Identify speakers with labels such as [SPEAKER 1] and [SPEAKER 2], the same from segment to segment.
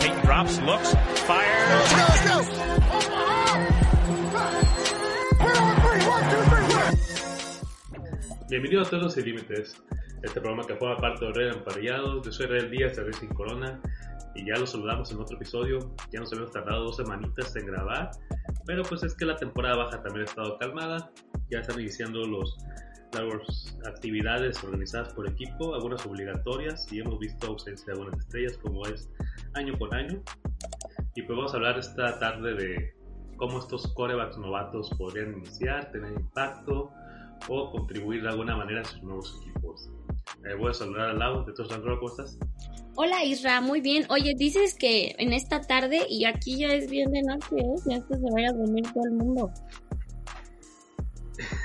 [SPEAKER 1] Peyton drops, looks, fires.
[SPEAKER 2] Bienvenidos a todos los Sin límites, este programa que forma parte de Red Emparrillados. Yo soy Red Díaz de Racing Corona y ya los saludamos en otro episodio. Ya nos habíamos tardado dos semanitas en grabar, pero pues es que la temporada baja también ha estado calmada. Ya están iniciando los, las actividades organizadas por equipo, algunas obligatorias y hemos visto ausencia de algunas estrellas como es año con año. Y pues vamos a hablar esta tarde de cómo estos corebacks novatos podrían iniciar, tener impacto o contribuir de alguna manera a sus nuevos equipos. Eh, voy a saludar al lado de todos ¿cómo estás?
[SPEAKER 3] Hola Isra, muy bien. Oye, dices que en esta tarde y aquí ya es bien de noche, ¿eh? Ya se vaya a dormir todo el mundo.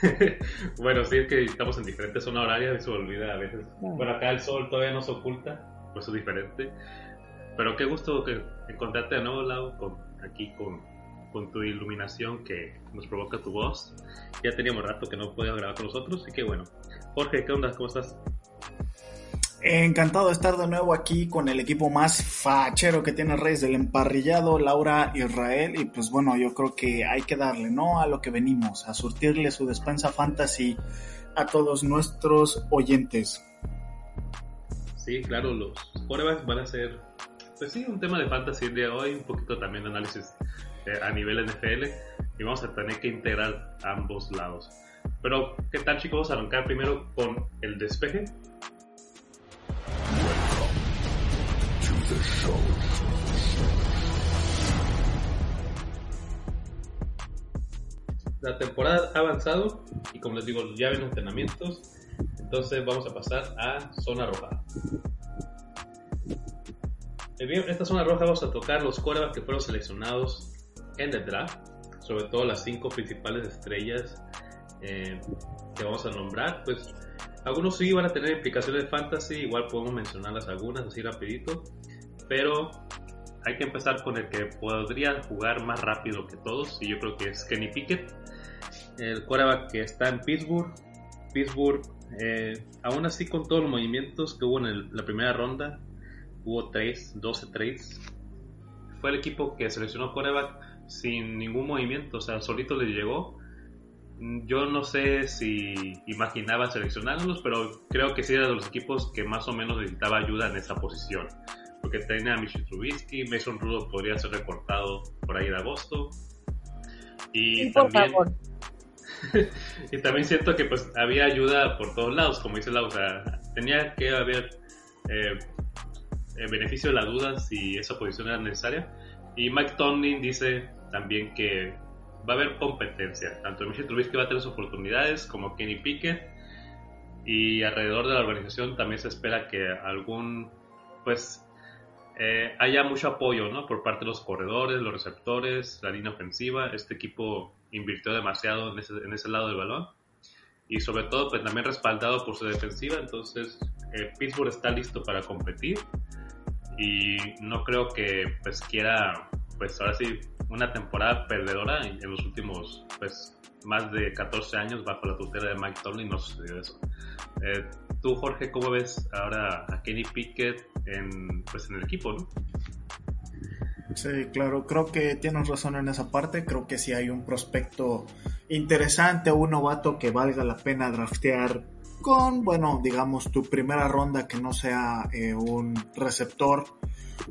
[SPEAKER 2] bueno, sí, es que estamos en diferentes zonas horarias y se olvida a veces. Bueno, acá el sol todavía nos oculta, por eso es diferente. Pero qué gusto que encontrarte de nuevo, Lau, con, aquí con, con tu iluminación que nos provoca tu voz. Ya teníamos rato que no podías grabar con nosotros, y que bueno. Jorge, ¿qué onda? ¿Cómo estás?
[SPEAKER 4] Encantado de estar de nuevo aquí con el equipo más fachero que tiene Reyes del Emparrillado, Laura Israel. Y pues bueno, yo creo que hay que darle, ¿no? A lo que venimos, a surtirle su despensa fantasy a todos nuestros oyentes.
[SPEAKER 2] Sí, claro, los quarterbacks van a ser, pues sí, un tema de fantasy el día de hoy, un poquito también de análisis eh, a nivel NFL, y vamos a tener que integrar ambos lados. Pero, ¿qué tal chicos? Vamos a arrancar primero con el despeje. La temporada ha avanzado y como les digo, ya ven entrenamientos, entonces vamos a pasar a zona roja. Bien, esta zona roja vamos a tocar los quarterbacks que fueron seleccionados en el draft, sobre todo las cinco principales estrellas eh, que vamos a nombrar. Pues algunos sí van a tener implicaciones de fantasy, igual podemos mencionarlas algunas así rapidito, pero hay que empezar con el que podría jugar más rápido que todos y yo creo que es Kenny Pickett, el quarterback que está en Pittsburgh. Pittsburgh, eh, aún así con todos los movimientos que hubo en el- la primera ronda, hubo trades, 12 trades. Fue el equipo que seleccionó quarterback sin ningún movimiento, o sea, solito le llegó. Yo no sé si imaginaba seleccionarlos, pero creo que sí era de los equipos que más o menos necesitaba ayuda en esa posición. Porque tenía a Michel Trubisky, Mason Rudolph podría ser recortado por ahí de agosto. Y
[SPEAKER 3] Sí, por
[SPEAKER 2] también,
[SPEAKER 3] favor.
[SPEAKER 2] y también siento que pues había ayuda por todos lados, como dice Lau, o sea, tenía que haber eh, el beneficio de la duda si esa posición era necesaria. Y Mike Tomlin dice también que va a haber competencia, tanto Michel Trubisky va a tener sus oportunidades como Kenny Pickett y alrededor de la organización también se espera que algún pues eh, haya mucho apoyo ¿no? por parte de los corredores, los receptores, la línea ofensiva. Este equipo invirtió demasiado en ese, en ese lado del balón y sobre todo pues también respaldado por su defensiva. Entonces eh, Pittsburgh está listo para competir y no creo que pues quiera pues ahora sí una temporada perdedora en, los últimos pues más de 14 años bajo la tutela de Mike Tomlin no sucedió eso. Eh, Tú, Jorge, ¿cómo ves ahora a Kenny Pickett en, pues, en el equipo? ¿no?
[SPEAKER 4] Sí, claro, creo que tienes razón en esa parte. Creo que si hay un prospecto interesante, un novato que valga la pena draftear con, bueno, digamos, tu primera ronda que no sea eh, un receptor,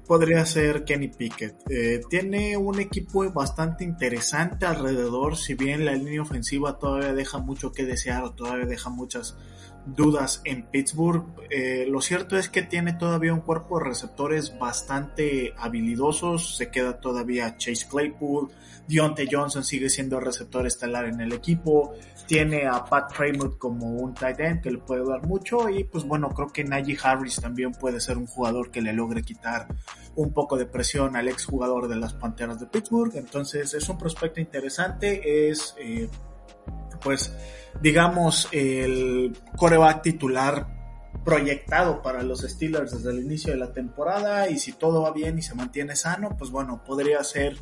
[SPEAKER 4] podría ser Kenny Pickett. Eh, tiene un equipo bastante interesante alrededor, si bien la línea ofensiva todavía deja mucho que desear o todavía deja muchas dudas en Pittsburgh. Eh, lo cierto es que tiene todavía un cuerpo de receptores bastante habilidosos. Se queda todavía Chase Claypool. Deontay Johnson sigue siendo el receptor estelar en el equipo. Tiene a Pat Fremont como un tight end que le puede dar mucho. Y pues bueno, creo que Najee Harris también puede ser un jugador que le logre quitar un poco de presión al ex jugador de las Panteras de Pittsburgh. Entonces es un prospecto interesante. Es eh, pues digamos el coreback titular proyectado para los Steelers desde el inicio de la temporada y si todo va bien y se mantiene sano, pues bueno, podría ser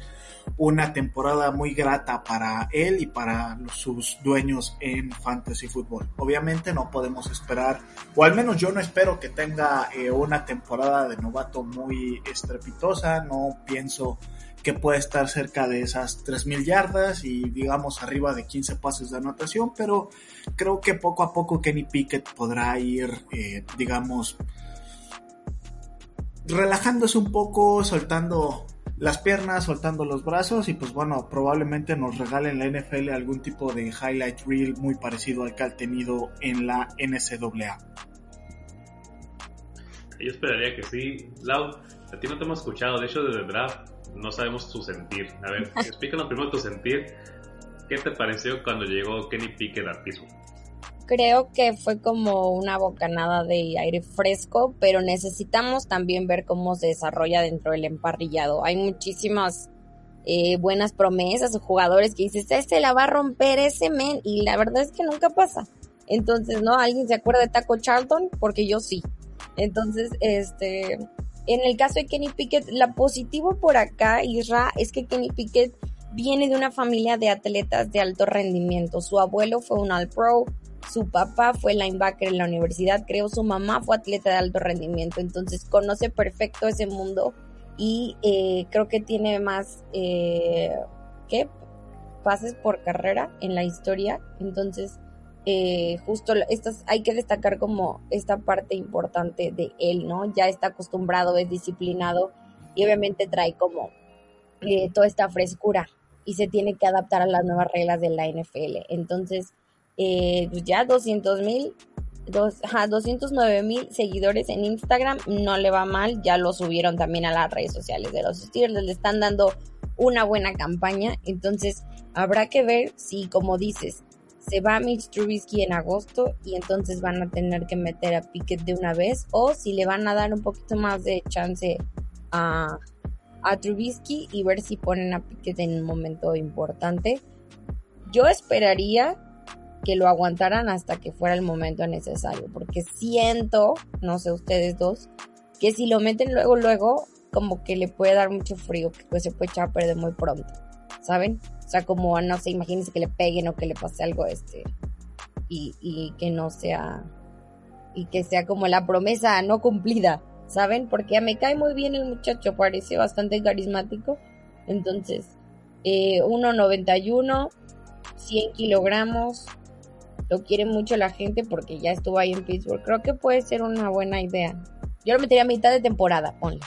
[SPEAKER 4] una temporada muy grata para él y para sus dueños en fantasy fútbol. Obviamente no podemos esperar, o al menos yo no espero que tenga eh, una temporada de novato muy estrepitosa, no pienso que puede estar cerca de esas 3.000 yardas y digamos arriba de 15 pases de anotación, pero creo que poco a poco Kenny Pickett podrá ir, eh, digamos, relajándose un poco, soltando las piernas, soltando los brazos y pues bueno, probablemente nos regalen la NFL algún tipo de highlight reel muy parecido al que ha tenido en la NCAA.
[SPEAKER 2] Yo esperaría que sí. Lau, a ti no te hemos escuchado, de hecho desde el draft no sabemos tu sentir. A ver, explícanos primero tu sentir. ¿Qué te pareció cuando llegó Kenny Pickett al piso?
[SPEAKER 3] Creo que fue como una bocanada de aire fresco, pero necesitamos también ver cómo se desarrolla dentro del emparrillado. Hay muchísimas eh, buenas promesas o jugadores que dices, este la va a romper ese men, y la verdad es que nunca pasa. Entonces, ¿no? ¿Alguien se acuerda de Taco Charlton? Porque yo sí. Entonces, este, en el caso de Kenny Pickett, la positivo por acá, Isra, es que Kenny Pickett viene de una familia de atletas de alto rendimiento. Su abuelo fue un All-Pro, su papá fue linebacker en la universidad, creo su mamá fue atleta de alto rendimiento, entonces conoce perfecto ese mundo y eh, creo que tiene más, eh, ¿qué? Pases por carrera en la historia, entonces eh, justo estas, hay que destacar como esta parte importante de él, ¿no? Ya está acostumbrado, es disciplinado y obviamente trae como eh, toda esta frescura y se tiene que adaptar a las nuevas reglas de la NFL. Entonces, eh, pues ya 200 mil, 209 mil seguidores en Instagram, no le va mal, ya lo subieron también a las redes sociales de los Steelers, le están dando una buena campaña, entonces habrá que ver si, como dices, se va Mitch Trubisky en agosto y entonces van a tener que meter a Pickett de una vez o si le van a dar un poquito más de chance a, a Trubisky y ver si ponen a Pickett en un momento importante. Yo esperaría que lo aguantaran hasta que fuera el momento necesario porque siento, no sé ustedes dos, que si lo meten luego luego como que le puede dar mucho frío, que pues se puede echar a perder muy pronto, ¿saben? Sea, como, no sé, imagínense que le peguen o que le pase algo este y, y que no sea y que sea como la promesa no cumplida, ¿saben? Porque me cae muy bien el muchacho, parece bastante carismático. Entonces, eh, 1.91, 100 kilogramos, lo quiere mucho la gente porque ya estuvo ahí en Pittsburgh. Creo que puede ser una buena idea. Yo lo metería a mitad de temporada, ponle.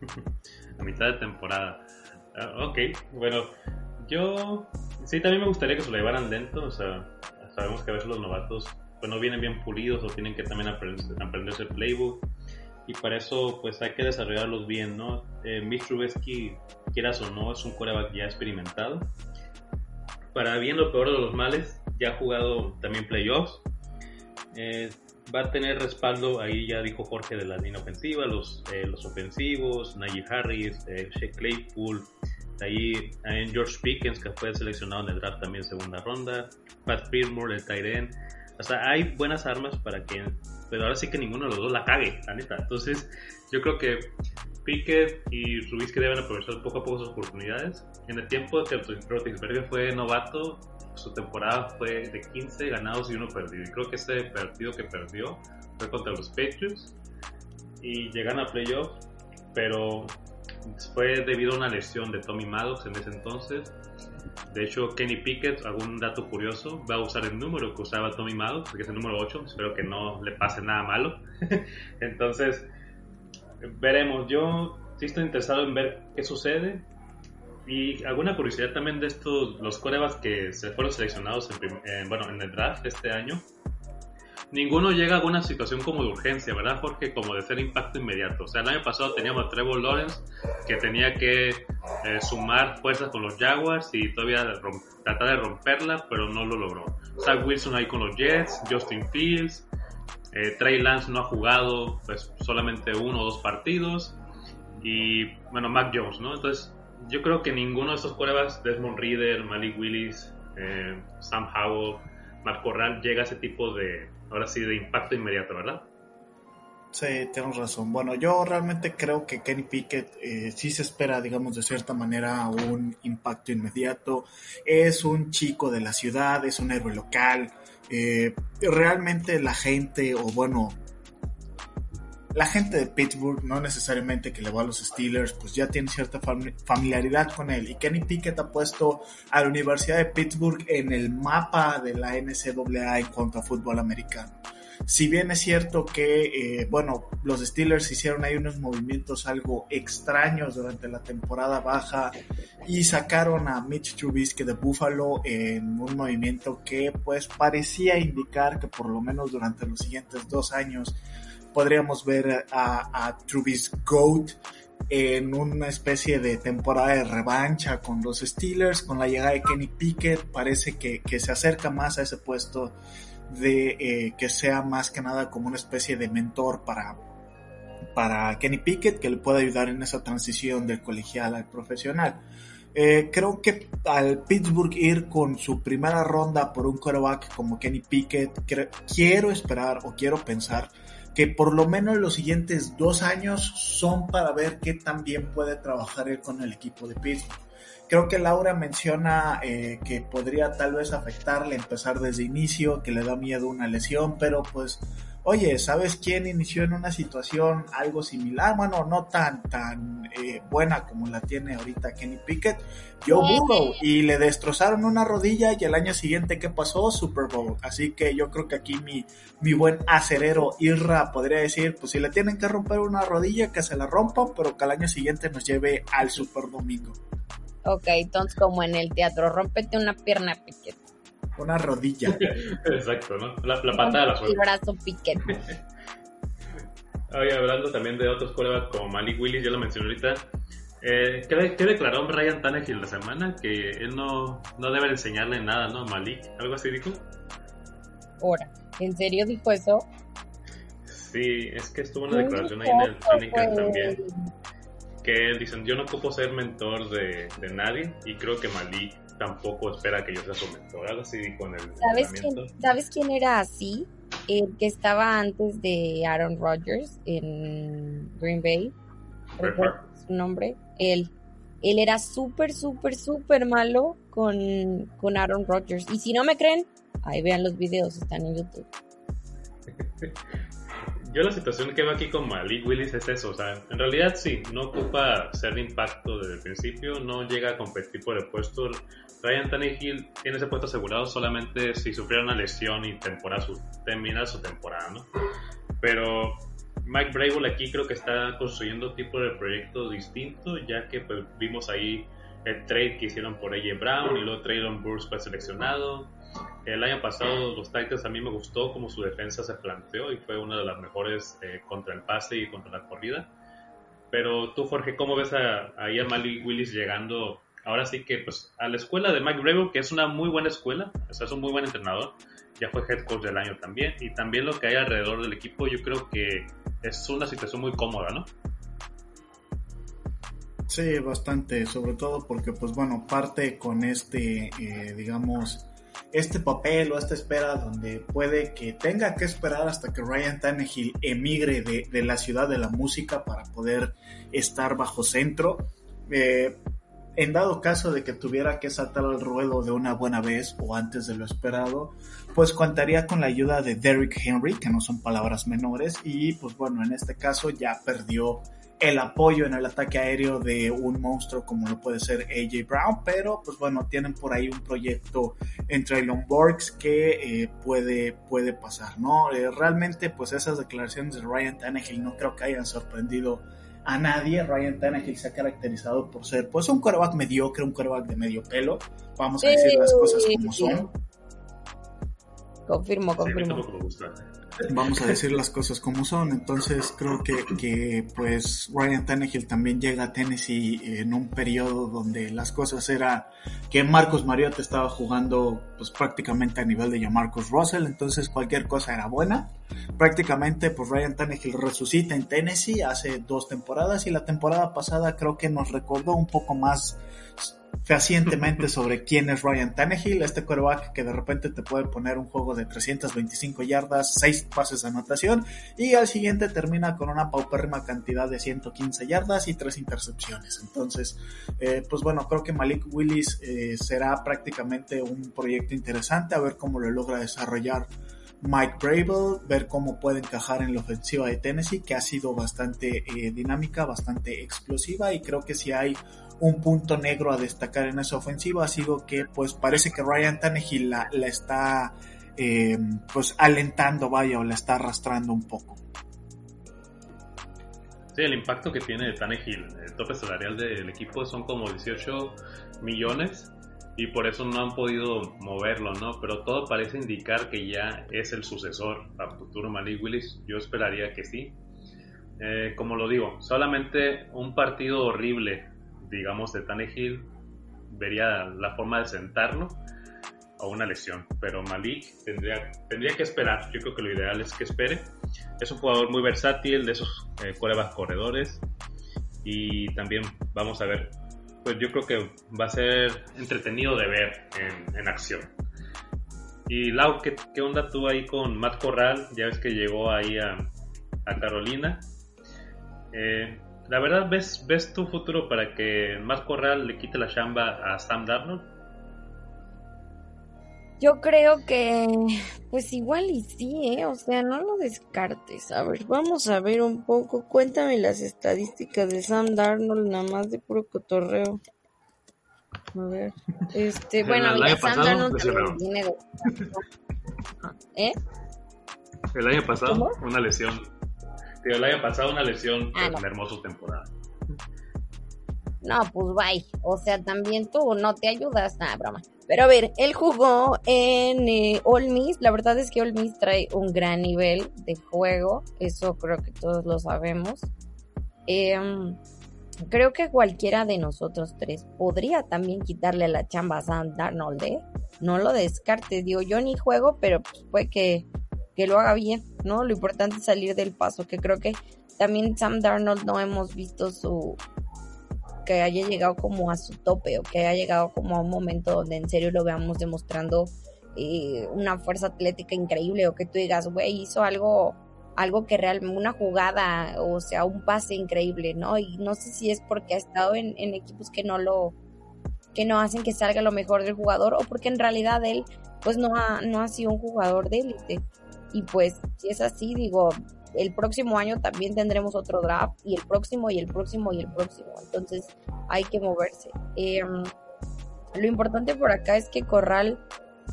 [SPEAKER 2] a mitad de temporada. Ah, ok, bueno, yo sí también me gustaría que se lo llevaran lento, o sea, sabemos que a veces los novatos pues no vienen bien pulidos o tienen que también aprender, aprenderse el playbook y para eso pues hay que desarrollarlos bien, ¿no? Eh, Mitch Trubisky, quieras o no, es un coreback ya experimentado. Para bien o peor de los males, ya ha jugado también playoffs. Eh, va a tener respaldo, ahí ya dijo Jorge, de la línea ofensiva, los, eh, los ofensivos, Najee Harris, eh, Shea Claypool, ahí en George Pickens, que fue seleccionado en el draft también segunda ronda, Pat Firmore, el Tyren. O sea, hay buenas armas para que, pero ahora sí que ninguno de los dos la cague, la neta. Entonces, yo creo que Pickett y que deben aprovechar poco a poco sus oportunidades. En el tiempo que Roethlisberger fue novato, su temporada fue de 15 ganados y uno perdido. Y creo que ese partido que perdió fue contra los Patriots y llegan a playoffs, pero fue debido a una lesión de Tommy Maddox en ese entonces. De hecho, Kenny Pickett, algún dato curioso, va a usar el número que usaba Tommy Maddox, que es el número 8. Espero que no le pase nada malo. entonces, veremos. Yo sí estoy interesado en ver qué sucede. Y alguna curiosidad también de estos, los corebas que se fueron seleccionados en, bueno, en el draft este año. Ninguno llega a alguna situación como de urgencia, ¿verdad, Jorge? Como de ser impacto inmediato. O sea, el año pasado teníamos a Trevor Lawrence que tenía que eh, sumar fuerzas con los Jaguars y todavía tratar de romperla, pero no lo logró. Zach Wilson ahí con los Jets, Justin Fields, eh, Trey Lance no ha jugado pues solamente uno o dos partidos y bueno, Mac Jones, ¿no? Entonces yo creo que ninguno de esos pruebas, Desmond Reader, Malik Willis, eh, Sam Howell, Mark Corral, llega a ese tipo de, ahora sí, de impacto inmediato, ¿verdad?
[SPEAKER 4] Sí, tienes razón. Bueno, yo realmente creo que Kenny Pickett eh, sí se espera, digamos, de cierta manera un impacto inmediato. Es un chico de la ciudad, es un héroe local. Eh, realmente la gente, o bueno, la gente de Pittsburgh, no necesariamente que le va a los Steelers, pues ya tiene cierta familiaridad con él. Y Kenny Pickett ha puesto a la Universidad de Pittsburgh en el mapa de la NCAA en cuanto a fútbol americano. Si bien es cierto que, eh, bueno, los Steelers hicieron ahí unos movimientos algo extraños durante la temporada baja y sacaron a Mitch Trubisky de Buffalo en un movimiento que pues parecía indicar que por lo menos durante los siguientes dos años podríamos ver a, a Goat en una especie de temporada de revancha con los Steelers, con la llegada de Kenny Pickett, parece que, se acerca más a ese puesto de eh, que sea más que nada como una especie de mentor para, para Kenny Pickett, que le pueda ayudar en esa transición del colegial al profesional. Eh, creo que al Pittsburgh ir con su primera ronda por un quarterback como Kenny Pickett, quiero esperar o quiero pensar que por lo menos los siguientes dos años son para ver qué tan bien puede trabajar él con el equipo de Pittsburgh. Creo que Laura menciona eh, que podría tal vez afectarle empezar desde inicio, que le da miedo una lesión, pero pues oye, ¿sabes quién inició en una situación algo similar? Bueno, no tan, tan eh, buena como la tiene ahorita Kenny Pickett, Joe Burrow, y le destrozaron una rodilla y el año siguiente, ¿qué pasó? Super Bowl. Así que yo creo que aquí mi, mi buen acerero Irra podría decir, pues si le tienen que romper una rodilla, que se la rompan, pero que al año siguiente nos lleve al Super Domingo.
[SPEAKER 3] Ok, entonces como en el teatro, rómpete una pierna, Pickett.
[SPEAKER 4] Una rodilla.
[SPEAKER 2] Exacto, ¿no? La, la patada de la suerte.
[SPEAKER 3] El brazo piquete.
[SPEAKER 2] Oye, hablando también de otros corebacks como Malik Willis, ya lo mencioné ahorita. Eh, ¿qué, declaró Ryan Tannehill la semana? Que él no, no debe enseñarle nada, ¿no? Malik, algo así dijo.
[SPEAKER 3] Ahora, ¿en serio dijo eso?
[SPEAKER 2] Sí, es que estuvo una declaración ahí en el training también. Que dicen, yo no ocupo ser mentor de, de nadie y creo que Malik tampoco espera que yo sea su mentor. Algo así con el
[SPEAKER 3] ¿Sabes quién, ¿Sabes quién era así? El que estaba antes de Aaron Rodgers en Green Bay. su nombre? Él. Él era súper, súper, súper malo con, con Aaron Rodgers. Y si no me creen, ahí vean los videos, están en YouTube.
[SPEAKER 2] Yo la situación que veo aquí con Malik Willis es eso, o sea, en realidad sí, no ocupa ser de impacto desde el principio, no llega a competir por el puesto. Ryan Tannehill tiene ese puesto asegurado solamente si sufriera una lesión y temporada su, termina su temporada, ¿no? Pero Mike Brable aquí creo que está construyendo tipo de proyecto distinto, ya que pues, vimos ahí el trade que hicieron por AJ Brown y luego Traylon Burks fue seleccionado el año pasado los Titans a mí me gustó como su defensa se planteó y fue una de las mejores eh, contra el pase y contra la corrida. Pero tú, Jorge, ¿cómo ves a, a Malik Willis llegando ahora sí que pues a la escuela de Mike Bravo, que es una muy buena escuela, o sea, es un muy buen entrenador, ya fue head coach del año también, y también lo que hay alrededor del equipo, yo creo que es una situación muy cómoda, ¿no?
[SPEAKER 4] Sí, bastante, sobre todo porque pues bueno, parte con este, eh, digamos, este papel o esta espera donde puede que tenga que esperar hasta que Ryan Tannehill emigre de, la ciudad de la música para poder estar bajo centro. Eh, en dado caso de que tuviera que saltar al ruedo de una buena vez o antes de lo esperado, pues contaría con la ayuda de Derrick Henry, que no son palabras menores, y pues bueno, en este caso ya perdió el apoyo en el ataque aéreo de un monstruo como lo puede ser AJ Brown, pero pues bueno, tienen por ahí un proyecto entre Elon Borgs que eh, puede, puede pasar, ¿no? Eh, realmente pues esas declaraciones de Ryan Tannehill no creo que hayan sorprendido a nadie. Ryan Tannehill se ha caracterizado por ser pues un quarterback mediocre, un quarterback de medio pelo, vamos a decir las cosas como son.
[SPEAKER 3] Confirmo, confirmo.
[SPEAKER 4] Vamos a decir las cosas como son. Entonces creo que, que pues Ryan Tannehill también llega a Tennessee en un periodo donde las cosas era que Marcos Mariota estaba jugando pues prácticamente a nivel de Marcos Russell, entonces cualquier cosa era buena. Prácticamente pues Ryan Tannehill resucita en Tennessee hace dos temporadas y la temporada pasada creo que nos recordó un poco más fehacientemente sobre quién es Ryan Tannehill, este quarterback que de repente te puede poner un juego de 325 yardas, 6 pases de anotación y al siguiente termina con una paupérrima cantidad de 115 yardas y 3 intercepciones. Entonces, eh, pues bueno, creo que Malik Willis eh, será prácticamente un proyecto interesante a ver cómo lo logra desarrollar Mike Bravel, ver cómo puede encajar en la ofensiva de Tennessee, que ha sido bastante eh, dinámica, bastante explosiva y creo que si hay un punto negro a destacar en esa ofensiva ha sido que pues parece que Ryan Tannehill la, está eh, pues alentando, vaya, o la está arrastrando un poco.
[SPEAKER 2] Sí, el impacto que tiene Tannehill, el tope salarial del equipo son como 18 millones y por eso no han podido moverlo, ¿no? Pero todo parece indicar que ya es el sucesor a futuro Malik Willis. Yo esperaría que sí. Eh, como lo digo, solamente un partido horrible digamos, de Tannehill, vería la forma de sentarlo a una lesión. Pero Malik tendría, tendría que esperar. Yo creo que lo ideal es que espere. Es un jugador muy versátil, de esos eh, corredores. Y también vamos a ver. Pues yo creo que va a ser entretenido de ver en, acción. Y Lau, ¿qué, ¿qué, onda tú ahí con Matt Corral? Ya ves que llegó ahí a, a Carolina. Eh, la verdad, ¿ves, ¿ves tu futuro para que Matt Corral le quite la chamba a Sam Darnold?
[SPEAKER 3] Yo creo que, pues igual y sí, ¿eh? O sea, no lo descartes. A ver, vamos a ver un poco. Cuéntame las estadísticas de Sam Darnold, nada más de puro cotorreo. A ver, este, bueno,
[SPEAKER 2] el Sam Darnold también tiene... ¿Eh? El año pasado, una lesión que le haya pasado una lesión ah, en hermoso temporada.
[SPEAKER 3] No, pues bye. O sea, también tú no te ayudas. Nada, broma. Pero a ver, él jugó en eh, All Miss. La verdad es que All Miss trae un gran nivel de juego. Eso creo que todos lo sabemos. Em, creo que cualquiera de nosotros tres podría también quitarle la chamba a Sam Darnold. ¿eh? No lo descartes. Digo, yo ni juego, pero pues fue que que lo haga bien, ¿no? Lo importante es salir del paso, que creo que también Sam Darnold no hemos visto su que haya llegado como a su tope o que haya llegado como a un momento donde en serio lo veamos demostrando eh, una fuerza atlética increíble o que tú digas, güey, hizo algo algo que realmente, una jugada, o sea, un pase increíble, ¿no? Y no sé si es porque ha estado en, en equipos que no lo, que no hacen que salga lo mejor del jugador, o porque en realidad él, pues no ha, no ha sido un jugador de élite. Y pues, si es así, digo, el próximo año también tendremos otro draft y el próximo y el próximo y el próximo. Entonces hay que moverse. Em, lo importante por acá es que Corral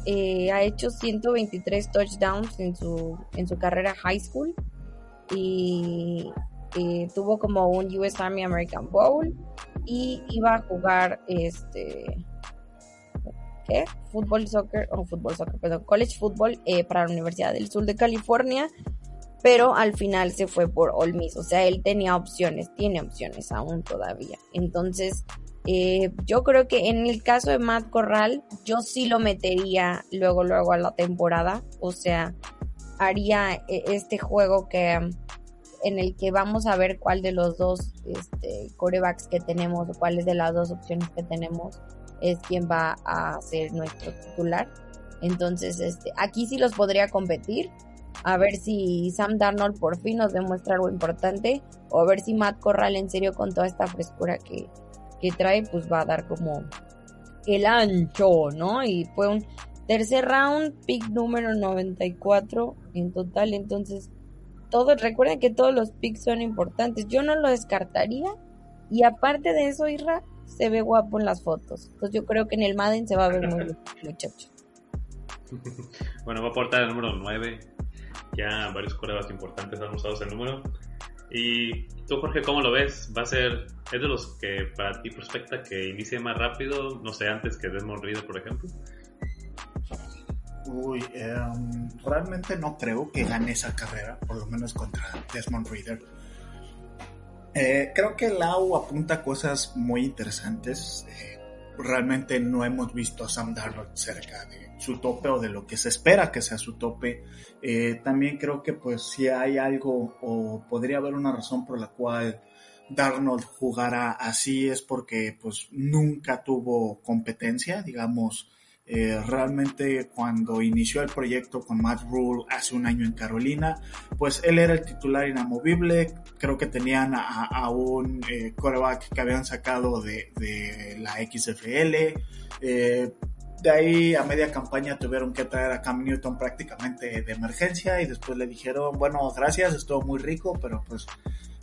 [SPEAKER 3] eh, ha hecho 123 touchdowns en su, en su carrera high school y eh, tuvo como un US Army American Bowl y iba a jugar este ¿qué? Fútbol, soccer, o fútbol, soccer, perdón, college football eh, para la Universidad del Sur de California, pero al final se fue por Ole Miss, o sea, él tenía opciones, tiene opciones aún todavía. Entonces, eh, yo creo que en el caso de Matt Corral, yo sí lo metería luego, luego a la temporada, o sea, haría eh, este juego que en el que vamos a ver cuál de los dos este, corebacks que tenemos o cuáles de las dos opciones que tenemos es quien va a ser nuestro titular. Entonces, este, aquí sí los podría competir. A ver si Sam Darnold por fin nos demuestra algo importante. O a ver si Matt Corral en serio con toda esta frescura que, que trae, pues va a dar como el ancho, ¿no? Y fue un tercer round, pick número 94 en total. Entonces, todos, recuerden que todos los picks son importantes. Yo no lo descartaría. Y aparte de eso, Irra, se ve guapo en las fotos. Entonces yo creo que en el Madden se va a ver muy bien, muchacho.
[SPEAKER 2] Bueno, va a aportar el número 9. Ya varios corebas importantes han usado ese número. Y tú, Jorge, ¿cómo lo ves? ¿Va a ser, es de los que para ti prospecta que inicie más rápido, no sé, antes que Desmond Reader, por ejemplo?
[SPEAKER 4] Uy, em, realmente no creo que gane esa carrera, por lo menos contra Desmond Reader. Eh, creo que Lau apunta cosas muy interesantes. Eh, realmente no hemos visto a Sam Darnold cerca de su tope o de lo que se espera que sea su tope. Eh, también creo que pues si hay algo o podría haber una razón por la cual Darnold jugara así es porque pues nunca tuvo competencia, digamos, eh, realmente cuando inició el proyecto con Matt Rule hace un año en Carolina, pues él era el titular inamovible, creo que tenían a, un eh, coreback que habían sacado de, la XFL, eh, de ahí a media campaña tuvieron que traer a Cam Newton prácticamente de emergencia y después le dijeron, bueno, gracias, estuvo muy rico, pero pues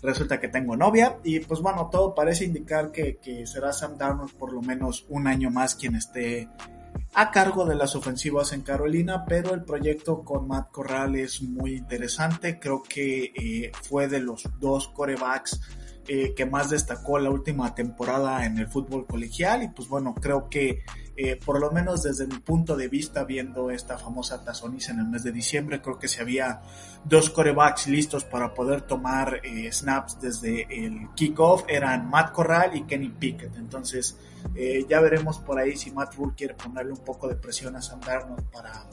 [SPEAKER 4] resulta que tengo novia y pues bueno, todo parece indicar que, que será Sam Darnold por lo menos un año más quien esté a cargo de las ofensivas en Carolina, pero el proyecto con Matt Corral es muy interesante. Creo que eh, fue de los dos corebacks eh, que más destacó la última temporada en el fútbol colegial y pues bueno, creo que eh, por lo menos desde mi punto de vista, viendo esta famosa Tazonis en el mes de diciembre, creo que si había dos corebacks listos para poder tomar eh, snaps desde el kickoff, eran Matt Corral y Kenny Pickett. Entonces, ya veremos por ahí si Matt Rule quiere ponerle un poco de presión a Sam para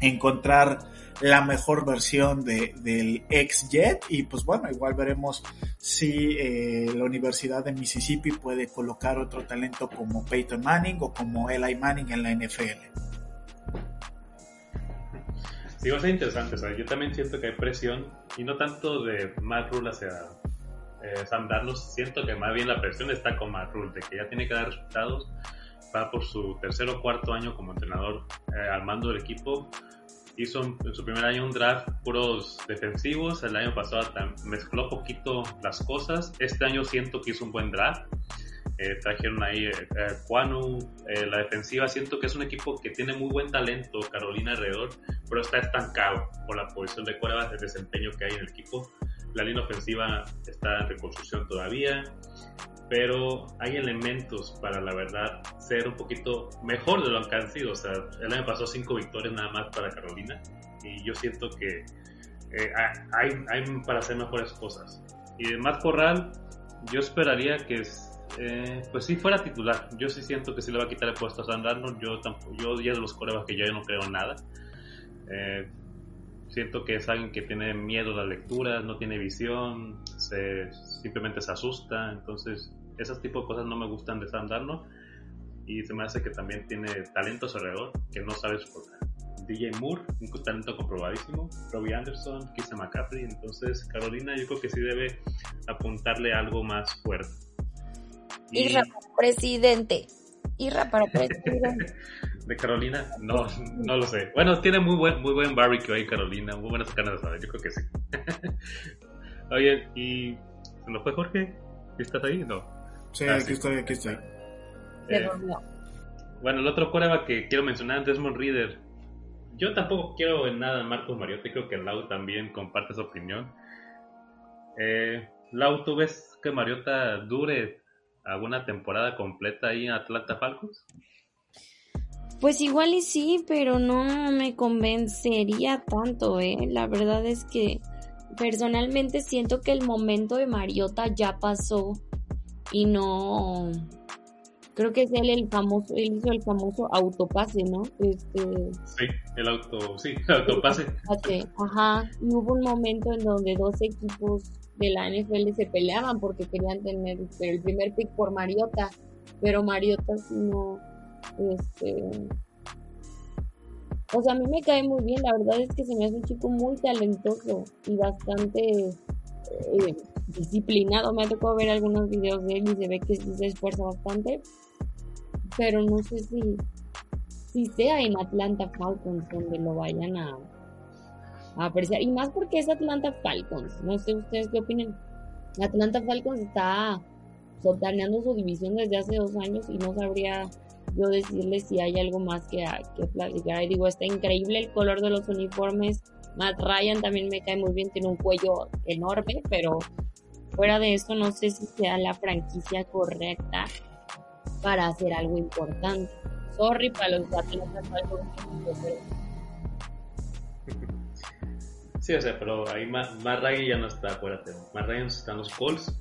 [SPEAKER 4] encontrar la mejor versión de, del ex Jet y pues bueno, igual veremos si eh, la Universidad de Mississippi puede colocar otro talento como Peyton Manning o como Eli Manning en la NFL.
[SPEAKER 2] Sí, va a ser interesante, yo también siento que hay presión y no tanto de Matt Rule hacia eh, Sam Darnold, siento que más bien la presión está con Matt Rule, de que ya tiene que dar resultados, va por su tercer o cuarto año como entrenador eh, al mando del equipo. Hizo en su primer año un draft puros defensivos, el año pasado mezcló poquito las cosas, este año siento que hizo un buen draft, eh, trajeron ahí eh, Juanu, eh, la defensiva. Siento que es un equipo que tiene muy buen talento, Carolina alrededor, pero está estancado por la posición de cuervas, el desempeño que hay en el equipo, la línea ofensiva está en reconstrucción todavía, pero hay elementos para la verdad ser un poquito mejor de lo que han sido. O sea, el año pasó cinco victorias nada más para Carolina y yo siento que eh, hay, hay, para hacer mejores cosas. Y de Matt Corral, yo esperaría que eh, pues sí fuera titular. Yo sí siento que si le va a quitar el puesto a Darnold. Yo, yo ya de los corebas que ya no creo en nada. Eh, siento que es alguien que tiene miedo a la lectura, no tiene visión, se, simplemente se asusta. Entonces, esas tipo de cosas no me gustan de Sam Darnold. Y se me hace que también tiene talentos alrededor que no sabes por DJ Moore, un talento comprobadísimo. Robbie Anderson, Kisa McCaffrey. Entonces, Carolina, yo creo que sí debe apuntarle algo más fuerte.
[SPEAKER 3] Y... Irra presidente. Irra para presidente.
[SPEAKER 2] de Carolina, no, no lo sé. Bueno, tiene muy buen, muy buen barbecue ahí, Carolina. Muy buenas carnes asadas, yo creo que sí. Oye, ¿y se nos fue Jorge? ¿Estás ahí? No.
[SPEAKER 4] Sí, ah, aquí estoy, aquí estoy.
[SPEAKER 2] Eh, bueno, el otro coreback que quiero mencionar, Desmond Reader. Yo tampoco quiero en nada Marcos Mariotti, creo que Lau también comparte su opinión. Eh, Lau, ¿tú ves que Mariota dure alguna temporada completa ahí en Atlanta Falcons?
[SPEAKER 3] Pues igual y sí, pero no me convencería tanto, ¿eh? La verdad es que personalmente siento que el momento de Mariota ya pasó y no creo que es él el famoso él hizo el famoso autopase no este
[SPEAKER 2] sí el auto sí el autopase.
[SPEAKER 3] ajá. Y hubo un momento en donde dos equipos de la NFL se peleaban porque querían tener el primer pick por Mariota pero Mariota no este o sea a mí me cae muy bien la verdad es que se me hace un chico muy talentoso y bastante eh, disciplinado. Me ha tocado ver algunos videos de él y se ve que sí se esfuerza bastante. Pero no sé si, si sea en Atlanta Falcons donde lo vayan a, apreciar. Y más porque es Atlanta Falcons. No sé ustedes qué opinan. Atlanta Falcons está sotaneando su división desde hace dos años y no sabría yo decirles si hay algo más que, que platicar. Y digo, está increíble el color de los uniformes. Matt Ryan también me cae muy bien, tiene un cuello enorme, pero fuera de eso no sé si sea la franquicia correcta para hacer algo importante.
[SPEAKER 5] sorry para los Atlanta Falcons.
[SPEAKER 2] Sí, o sea, pero ahí Matt, ya no está, acuérdate. Matt Ryan está en los Colts.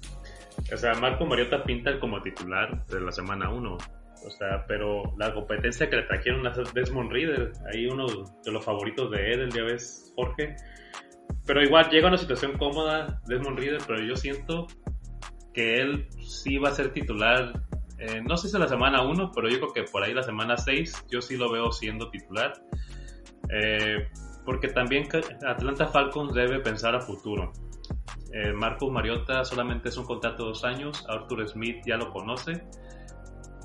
[SPEAKER 2] O sea, Marco Mariota pinta como titular de la semana 1. O sea, pero la competencia que le trajeron a Desmond Reader, ahí uno de los favoritos de él, ya ves, Jorge. Pero igual llega a una situación cómoda Desmond Reader, pero yo siento que él sí va a ser titular. Eh, no sé si la semana 1, pero yo creo que por ahí la semana 6 yo sí lo veo siendo titular. Eh, porque también Atlanta Falcons debe pensar a futuro. Eh, Marcos Mariota solamente es un contrato de dos años, Arthur Smith ya lo conoce,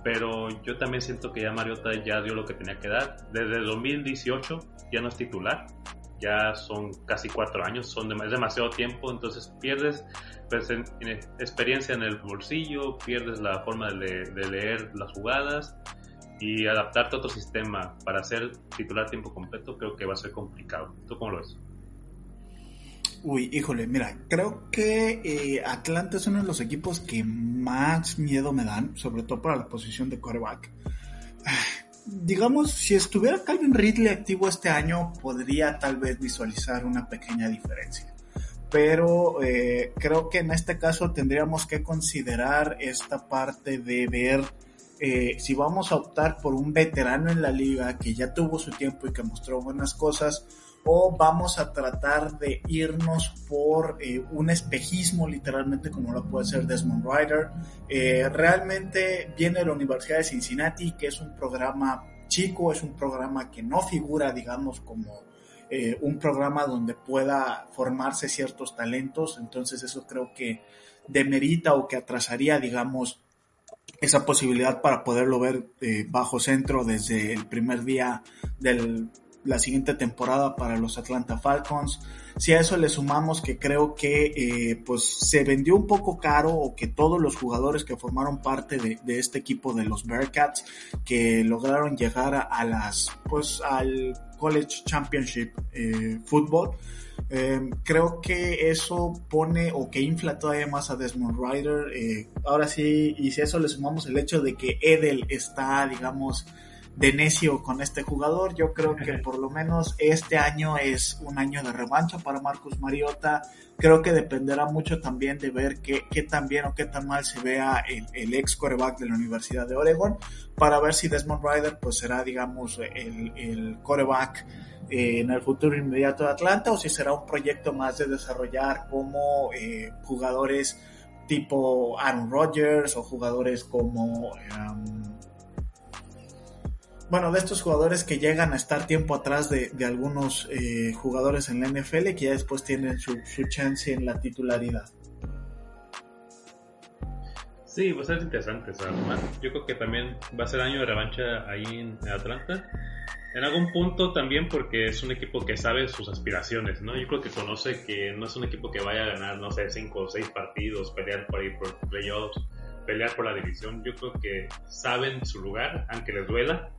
[SPEAKER 2] pero yo también siento que ya Mariota ya dio lo que tenía que dar. Desde 2018 ya no es titular, ya son casi cuatro años, son es demasiado tiempo, entonces pierdes pues, experiencia en el bolsillo, pierdes la forma de, leer las jugadas y adaptarte a otro sistema para ser titular tiempo completo creo que va a ser complicado. ¿Tú cómo lo ves?
[SPEAKER 4] Uy, híjole, mira, creo que eh, Atlanta es uno de los equipos que más miedo me dan, sobre todo para la posición de quarterback. Digamos, si estuviera Calvin Ridley activo este año, podría tal vez visualizar una pequeña diferencia. Pero eh, creo que en este caso tendríamos que considerar esta parte de ver eh, si vamos a optar por un veterano en la liga que ya tuvo su tiempo y que mostró buenas cosas, o vamos a tratar de irnos por eh, un espejismo literalmente como lo puede ser Desmond Ryder. Eh, realmente viene la Universidad de Cincinnati, que es un programa chico, es un programa que no figura, digamos, como eh, un programa donde pueda formarse ciertos talentos, entonces eso creo que demerita o que atrasaría, digamos, esa posibilidad para poderlo ver bajo centro desde el primer día del la siguiente temporada para los Atlanta Falcons. Si a eso le sumamos que creo que eh, pues se vendió un poco caro o que todos los jugadores que formaron parte de, este equipo de los Bearcats que lograron llegar a, las pues al College Championship eh, Football eh, creo que eso pone o que infla todavía más a Desmond Ryder. ahora sí, y si a eso le sumamos el hecho de que Edel está, digamos, de necio con este jugador. Yo creo que por lo menos este año es un año de revancha para Marcus Mariota. Creo que dependerá mucho también de ver qué, qué tan bien o qué tan mal se vea el, ex coreback de la Universidad de Oregon para ver si Desmond Ryder pues será digamos el, el coreback eh, en el futuro inmediato de Atlanta o si será un proyecto más de desarrollar como eh, jugadores tipo Aaron Rodgers o jugadores como um, bueno, de estos jugadores que llegan a estar tiempo atrás de, algunos eh, jugadores en la NFL que ya después tienen su, chance en la titularidad.
[SPEAKER 2] Sí, va a ser interesante. O yo creo que también va a ser año de revancha ahí en Atlanta. En algún punto también porque es un equipo que sabe sus aspiraciones, ¿no? Yo creo que conoce que no es un equipo que vaya a ganar, no sé, cinco o seis partidos, pelear por ahí por playoffs, pelear por la división. Yo creo que saben su lugar, aunque les duela,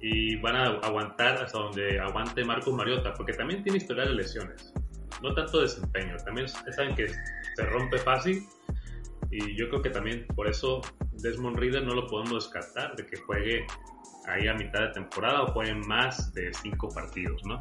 [SPEAKER 2] y van a aguantar hasta donde aguante Marcos Mariota, porque también tiene historia de lesiones, no tanto desempeño, también saben que se rompe fácil y yo creo que también por eso Desmond Reader no lo podemos descartar de que juegue ahí a mitad de temporada o juegue más de cinco partidos, ¿no?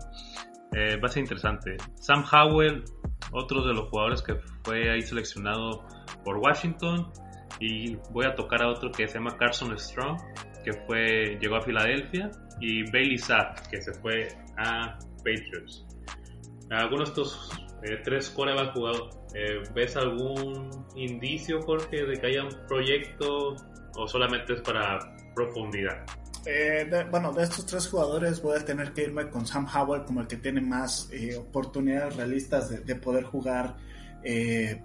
[SPEAKER 2] Eh, va a ser interesante. Sam Howell, otro de los jugadores que fue ahí seleccionado por Washington y voy a tocar a otro que se llama Carson Strong, que fue, llegó a Filadelfia, y Bailey Zapp, que se fue a Patriots. Algunos de estos eh, tres corebacks jugadores, eh, ¿ves algún indicio, Jorge, de que haya un proyecto o solamente es para profundidad?
[SPEAKER 4] Eh, bueno, de estos tres jugadores voy a tener que irme con Sam Howell como el que tiene más oportunidades realistas de, de poder jugar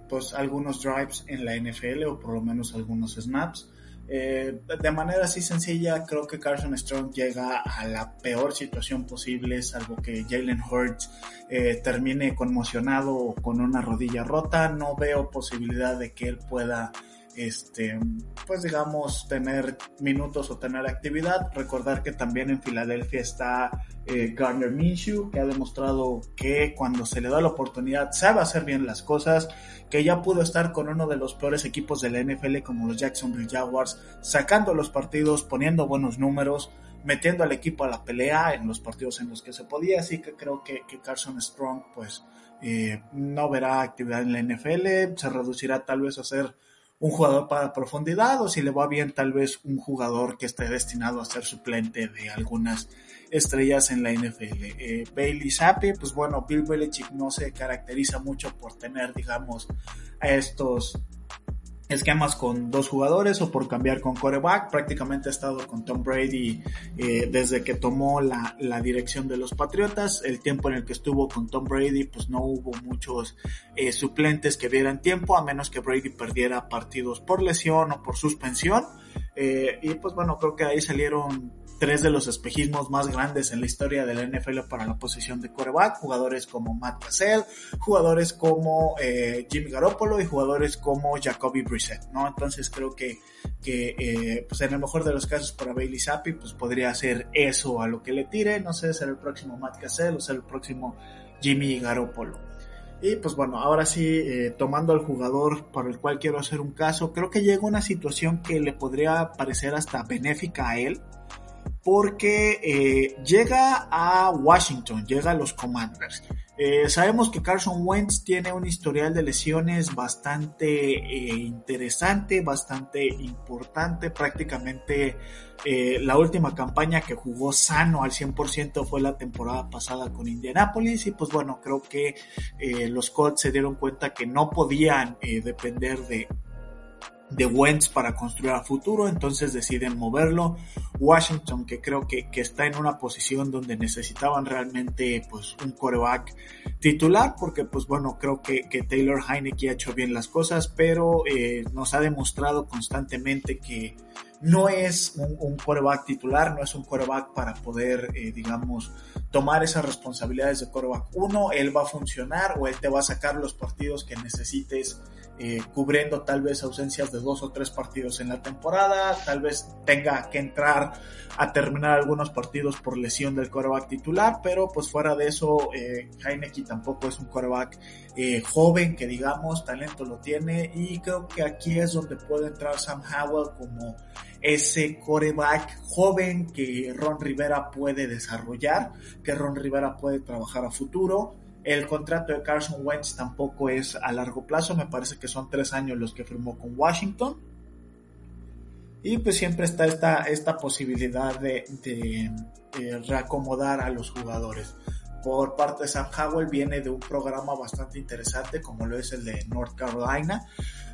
[SPEAKER 4] pues algunos drives en la NFL o por lo menos algunos snaps. Eh, de manera así sencilla, creo que Carson Strong llega a la peor situación posible, salvo que Jalen Hurts eh, termine conmocionado o con una rodilla rota. No veo posibilidad de que él pueda este, pues digamos, tener minutos o tener actividad. Recordar que también en Filadelfia está eh, Garner Minshew, que ha demostrado que cuando se le da la oportunidad sabe hacer bien las cosas, que ya pudo estar con uno de los peores equipos de la NFL como los Jacksonville Jaguars, sacando los partidos, poniendo buenos números metiendo al equipo a la pelea en los partidos en los que se podía, así que creo que, que Carson Strong pues eh, no verá actividad en la NFL, se reducirá tal vez a ser un jugador para profundidad o si le va bien tal vez un jugador que esté destinado a ser suplente de algunas estrellas en la NFL. Eh, Bailey Zappi, pues bueno, Bill Belichick no se caracteriza mucho por tener, digamos, a estos esquemas con dos jugadores o por cambiar con coreback. Prácticamente ha estado con Tom Brady eh, desde que tomó la, la, dirección de los Patriotas. El tiempo en el que estuvo con Tom Brady, pues no hubo muchos eh, suplentes que dieran tiempo, a menos que Brady perdiera partidos por lesión o por suspensión. Eh, y pues bueno, creo que ahí salieron tres de los espejismos más grandes en la historia de la NFL para la posición de coreback, jugadores como Matt Cassell, jugadores como eh, Jimmy Garoppolo y jugadores como Jacoby Brissett, ¿no? Entonces creo que, que eh, pues en el mejor de los casos para Bailey Zappi, pues podría ser eso a lo que le tire, no sé, ser el próximo Matt Cassell o ser el próximo Jimmy Garoppolo. Y pues bueno, ahora sí, eh, tomando al jugador para el cual quiero hacer un caso, creo que llega una situación que le podría parecer hasta benéfica a él, porque eh, llega a Washington, llega a los Commanders. Eh, sabemos que Carson Wentz tiene un historial de lesiones bastante eh, interesante, bastante importante. Prácticamente la última campaña que jugó sano al 100% fue la temporada pasada con Indianapolis y pues bueno, creo que los Colts se dieron cuenta que no podían depender de, de Wentz para construir a futuro, entonces deciden moverlo. Washington, que creo que, que, está en una posición donde necesitaban realmente pues un coreback titular, porque pues bueno, creo que, que Taylor Heineke ha hecho bien las cosas, pero eh, nos ha demostrado constantemente que no es un, un quarterback titular, no es un quarterback para poder, eh, digamos, tomar esas responsabilidades de quarterback. Uno, él va a funcionar o él te va a sacar los partidos que necesites eh, cubriendo tal vez ausencias de dos o tres partidos en la temporada, tal vez tenga que entrar a terminar algunos partidos por lesión del coreback titular, pero pues fuera de eso, eh, tampoco es un coreback eh, joven que digamos, talento lo tiene y creo que aquí es donde puede entrar Sam Howell como ese coreback joven que Ron Rivera puede desarrollar, que Ron Rivera puede trabajar a futuro el contrato de Carson Wentz tampoco es a largo plazo, me parece que son tres años los que firmó con Washington. Y pues siempre está esta, esta posibilidad de, de reacomodar a los jugadores. Por parte de Sam Howell viene de un programa bastante interesante como lo es el de North Carolina,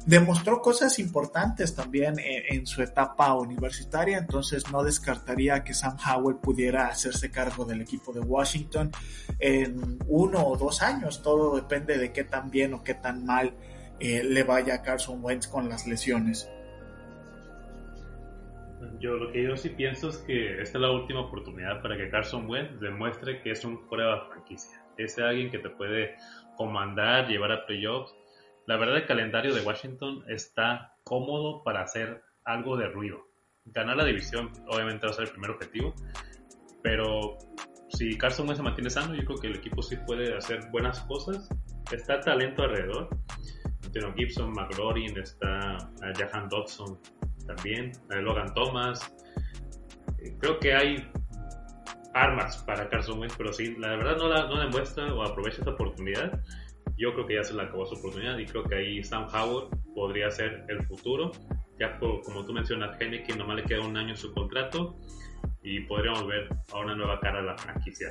[SPEAKER 4] demostró cosas importantes también en, su etapa universitaria, entonces no descartaría que Sam Howell pudiera hacerse cargo del equipo de Washington en uno o dos años, todo depende de qué tan bien o qué tan mal eh, le vaya a Carson Wentz con las lesiones.
[SPEAKER 2] Yo lo que yo sí pienso es que esta es la última oportunidad para que Carson Wentz demuestre que es un prueba franquicia. Es alguien que te puede comandar, llevar a playoffs la verdad, el calendario de Washington está cómodo para hacer algo de ruido. Ganar la división, obviamente, va a ser el primer objetivo, pero si Carson Wentz se mantiene sano, yo creo que el equipo sí puede hacer buenas cosas. Está talento alrededor. Tiene Gibson, McLaurin, está eh, Jahan Dodson también, eh, Logan Thomas. Eh, creo que hay armas para Carson Wentz, pero sí, la verdad no la, no demuestra o aprovecha esta oportunidad yo creo que ya se le acabó su oportunidad y creo que ahí Sam Howard podría ser el futuro. Ya como tú mencionas, que nomás le queda un año en su contrato y podríamos ver a una nueva cara a la franquicia.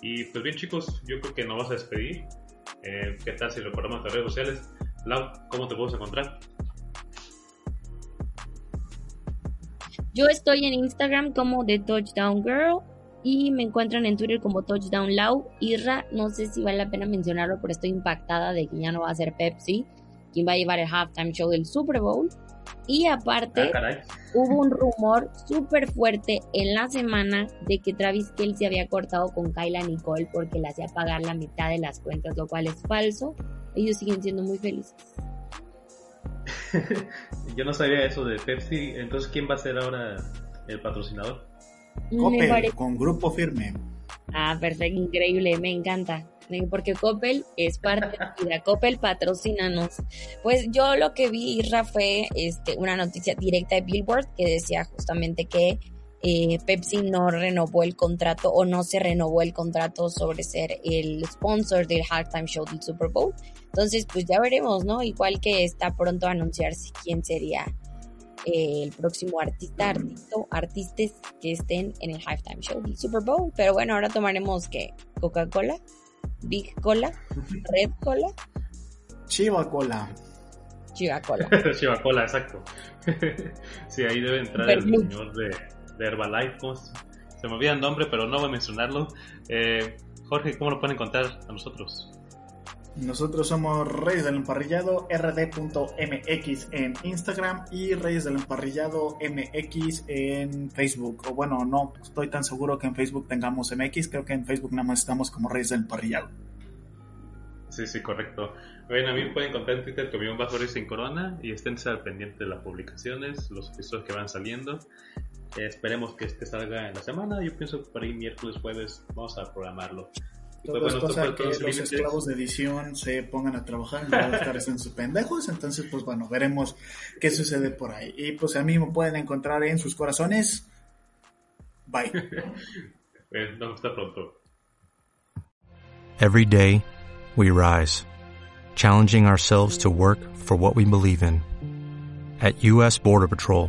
[SPEAKER 2] Y pues bien chicos, yo creo que nos vas a despedir. Eh, ¿Qué tal si recordamos las redes sociales? Lau, ¿cómo te podemos encontrar?
[SPEAKER 3] Yo estoy en Instagram como The Touchdown Girl y me encuentran en Twitter como Touchdown Low. Irra, no sé si vale la pena mencionarlo, pero estoy impactada de que ya no va a ser Pepsi quien va a llevar el halftime show del Super Bowl. Y aparte,
[SPEAKER 2] ah,
[SPEAKER 3] hubo un rumor súper fuerte en la semana de que Travis Kelsey había cortado con Kyla Nicole porque le hacía pagar la mitad de las cuentas, lo cual es falso. Ellos siguen siendo muy felices.
[SPEAKER 2] Yo no sabía eso de Pepsi. Entonces, ¿quién va a ser ahora el patrocinador?
[SPEAKER 4] Coppel,
[SPEAKER 3] pare-
[SPEAKER 4] con grupo firme.
[SPEAKER 3] Ah, perfecto, increíble, me encanta. Porque Coppel es parte de la vida. Coppel patrocínanos. Pues yo lo que vi, Isra, fue este, una noticia directa de Billboard que decía justamente que eh, Pepsi no renovó el contrato o no se renovó el contrato sobre ser el sponsor del halftime show del Super Bowl. Entonces, pues ya veremos, ¿no? Igual que está pronto a anunciarse quién sería eh, el próximo artista, artista, artistas que estén en el halftime show del Super Bowl. Pero bueno, ahora tomaremos que Coca-Cola, Big Cola, Red Cola,
[SPEAKER 4] Chiva Cola.
[SPEAKER 3] Chiva Cola.
[SPEAKER 2] Chivacola, exacto. sí, ahí debe entrar el señor de, de Herbalife. ¿cómo se, se me olvida el nombre, pero no voy a mencionarlo. Eh, Jorge, ¿cómo lo pueden encontrar a nosotros?
[SPEAKER 4] Nosotros somos Reyes del Emparrillado, rd.mx en Instagram y Reyes del Emparrillado MX en Facebook. O bueno, no estoy tan seguro que en Facebook tengamos MX, creo que en Facebook nada más estamos como Reyes del Emparrillado.
[SPEAKER 2] Sí, sí, correcto. Bueno, a mí me pueden encontrar en Twitter como un bajo sin corona y estén al pendiente de las publicaciones, los episodios que van saliendo. Eh, esperemos que este salga en la semana. Yo pienso que por ahí miércoles, jueves vamos a programarlo. Y pues,
[SPEAKER 4] Todo es
[SPEAKER 2] bueno,
[SPEAKER 4] cosa que los
[SPEAKER 2] límites.
[SPEAKER 4] esclavos de edición se pongan a trabajar en lugar de estar haciendo sus pendejos. Entonces, pues bueno, veremos qué sucede por ahí. Y pues a mí me pueden encontrar en sus corazones. Bye.
[SPEAKER 2] Eh, nos vemos pronto.
[SPEAKER 6] Every day, we rise, challenging ourselves to work for what we believe in. At U.S. Border Patrol,